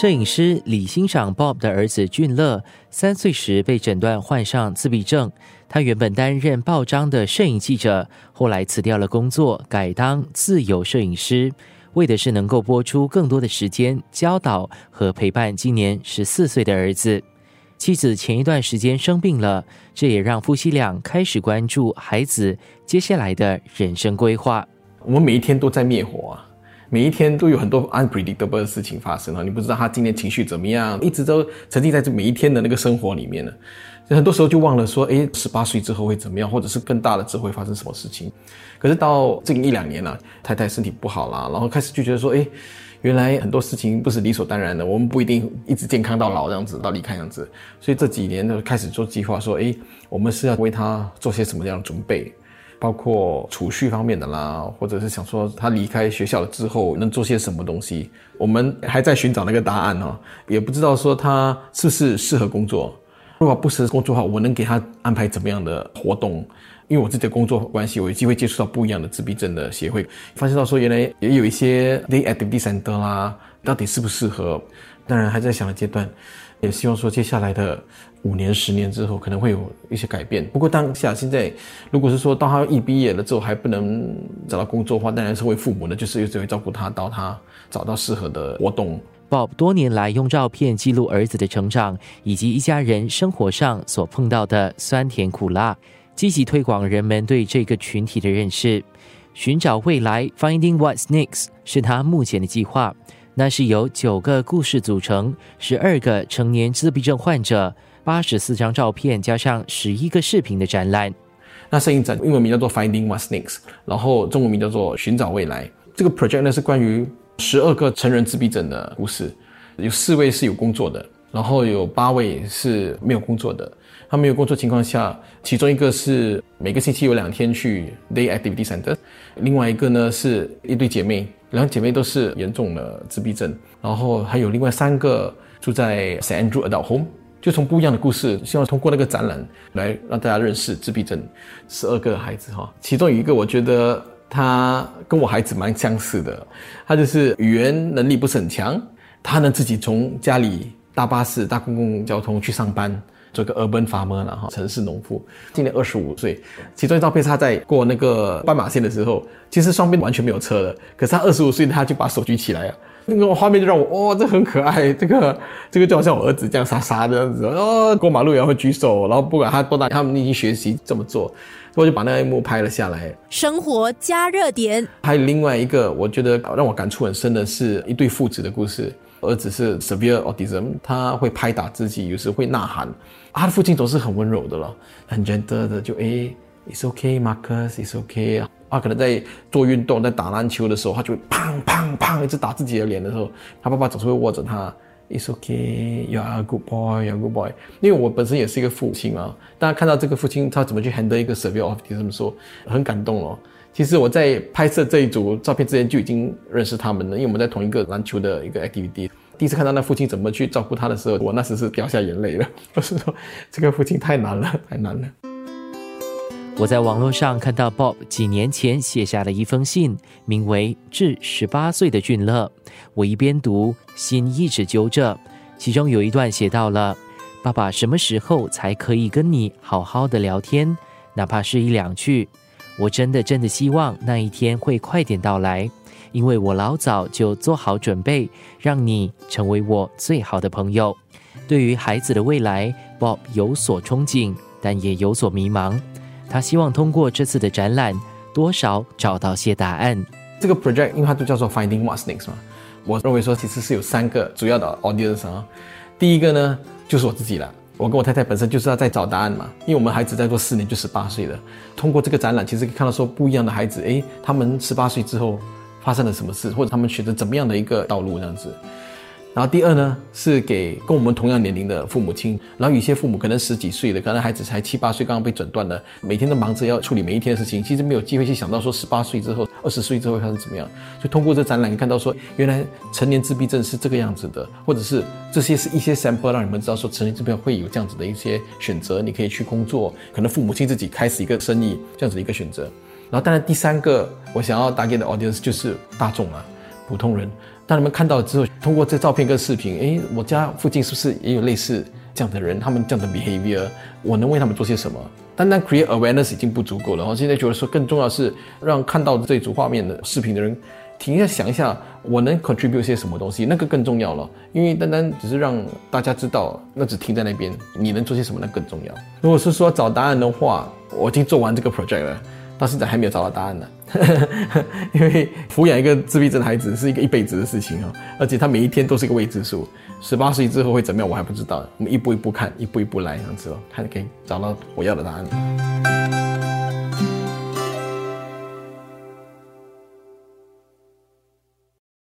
摄影师李欣赏 Bob 的儿子俊乐，三岁时被诊断患上自闭症。他原本担任报章的摄影记者，后来辞掉了工作，改当自由摄影师，为的是能够播出更多的时间教导和陪伴今年十四岁的儿子。妻子前一段时间生病了，这也让夫妻俩开始关注孩子接下来的人生规划。我们每一天都在灭火啊。每一天都有很多 unpredictable 的事情发生啊！你不知道他今天情绪怎么样，一直都沉浸在这每一天的那个生活里面呢。很多时候就忘了说，哎，十八岁之后会怎么样，或者是更大了之后会发生什么事情。可是到近一两年了，太太身体不好了，然后开始就觉得说，哎，原来很多事情不是理所当然的，我们不一定一直健康到老这样子，到离开样子。所以这几年呢，开始做计划，说，哎，我们是要为他做些什么样的准备。包括储蓄方面的啦，或者是想说他离开学校了之后能做些什么东西，我们还在寻找那个答案哦，也不知道说他是不是适合工作。如果不适合工作的话，我能给他安排怎么样的活动？因为我自己的工作关系，我有机会接触到不一样的自闭症的协会，发现到说原来也有一些 day activity center 啦，到底适不适合？当然还在想的阶段，也希望说接下来的。五年、十年之后可能会有一些改变。不过当下现在，如果是说到他一毕业了之后还不能找到工作的话，当然是为父母呢，就是只会照顾他到他找到适合的活动。Bob 多年来用照片记录儿子的成长，以及一家人生活上所碰到的酸甜苦辣，积极推广人们对这个群体的认识。寻找未来 （Finding What's Next） 是他目前的计划。那是由九个故事组成，十二个成年自闭症患者。八十四张照片加上十一个视频的展览，那摄影展英文名叫做 Finding What's Next，然后中文名叫做寻找未来。这个 project 呢是关于十二个成人自闭症的故事，有四位是有工作的，然后有八位是没有工作的。他没有工作情况下，其中一个是每个星期有两天去 Day Activity Center，另外一个呢是一对姐妹，两姐妹都是严重的自闭症，然后还有另外三个住在 San Andrew Adult Home。就从不一样的故事，希望通过那个展览来让大家认识自闭症十二个孩子哈。其中有一个，我觉得他跟我孩子蛮相似的，他就是语言能力不是很强，他呢自己从家里搭巴士、搭公共交通去上班，做个 urban farmer 了哈，城市农夫。今年二十五岁，其中一照片是他在过那个斑马线的时候，其实双边完全没有车的，可是他二十五岁他就把手举起来了。那个画面就让我，哇，这很可爱。这个，这个就好像我儿子这样傻傻的样子，哦，过马路也会举手，然后不管他多大，他们已经学习这么做，我就把那一幕拍了下来。生活加热点。还有另外一个，我觉得让我感触很深的是一对父子的故事。儿子是 severe autism，他会拍打自己，有时会呐喊。他的父亲总是很温柔的了，很 gentle 的，就诶，it's okay，Marcus，it's okay 啊。他可能在做运动，在打篮球的时候，他就会砰砰砰一直打自己的脸的时候，他爸爸总是会握着他，It's okay，you are a good boy，you are a good boy。因为我本身也是一个父亲啊，大家看到这个父亲他怎么去 handle 一个 severe autism，说很感动哦。其实我在拍摄这一组照片之前就已经认识他们了，因为我们在同一个篮球的一个 activity。第一次看到那父亲怎么去照顾他的时候，我那时是掉下眼泪了。我是说，这个父亲太难了，太难了。我在网络上看到 Bob 几年前写下的一封信，名为《致十八岁的俊乐》。我一边读，心一直揪着。其中有一段写到了：“爸爸什么时候才可以跟你好好的聊天？哪怕是一两句。我真的真的希望那一天会快点到来，因为我老早就做好准备，让你成为我最好的朋友。”对于孩子的未来，Bob 有所憧憬，但也有所迷茫。他希望通过这次的展览，多少找到些答案。这个 project 因为它就叫做 Finding What's Next 嘛，我认为说其实是有三个主要的 audience 啊。第一个呢就是我自己了，我跟我太太本身就是要在找答案嘛，因为我们孩子再过四年就十八岁了。通过这个展览，其实可以看到说不一样的孩子，诶，他们十八岁之后发生了什么事，或者他们选择怎么样的一个道路这样子。然后第二呢，是给跟我们同样年龄的父母亲。然后有些父母可能十几岁的，可能孩子才七八岁，刚刚被诊断了，每天都忙着要处理每一天的事情，其实没有机会去想到说十八岁之后、二十岁之后会发生怎么样。就通过这展览，看到说原来成年自闭症是这个样子的，或者是这些是一些 sample 让你们知道说成年自闭症会有这样子的一些选择，你可以去工作，可能父母亲自己开始一个生意这样子的一个选择。然后当然第三个我想要打给的 audience 就是大众啊，普通人。当你们看到之后，通过这照片跟视频，诶，我家附近是不是也有类似这样的人？他们这样的 behavior，我能为他们做些什么？单单 create awareness 已经不足够了。我现在觉得说，更重要是让看到这组画面的视频的人。停下，想一下，我能 contribute 些什么东西，那个更重要了。因为单单只是让大家知道，那只停在那边。你能做些什么，那更重要。如果是说找答案的话，我已经做完这个 project 了，到现在还没有找到答案呢。因为抚养一个自闭症孩子是一个一辈子的事情啊，而且他每一天都是一个未知数。十八岁之后会怎么样，我还不知道。我们一步一步看，一步一步来，这样子哦，看可以找到我要的答案。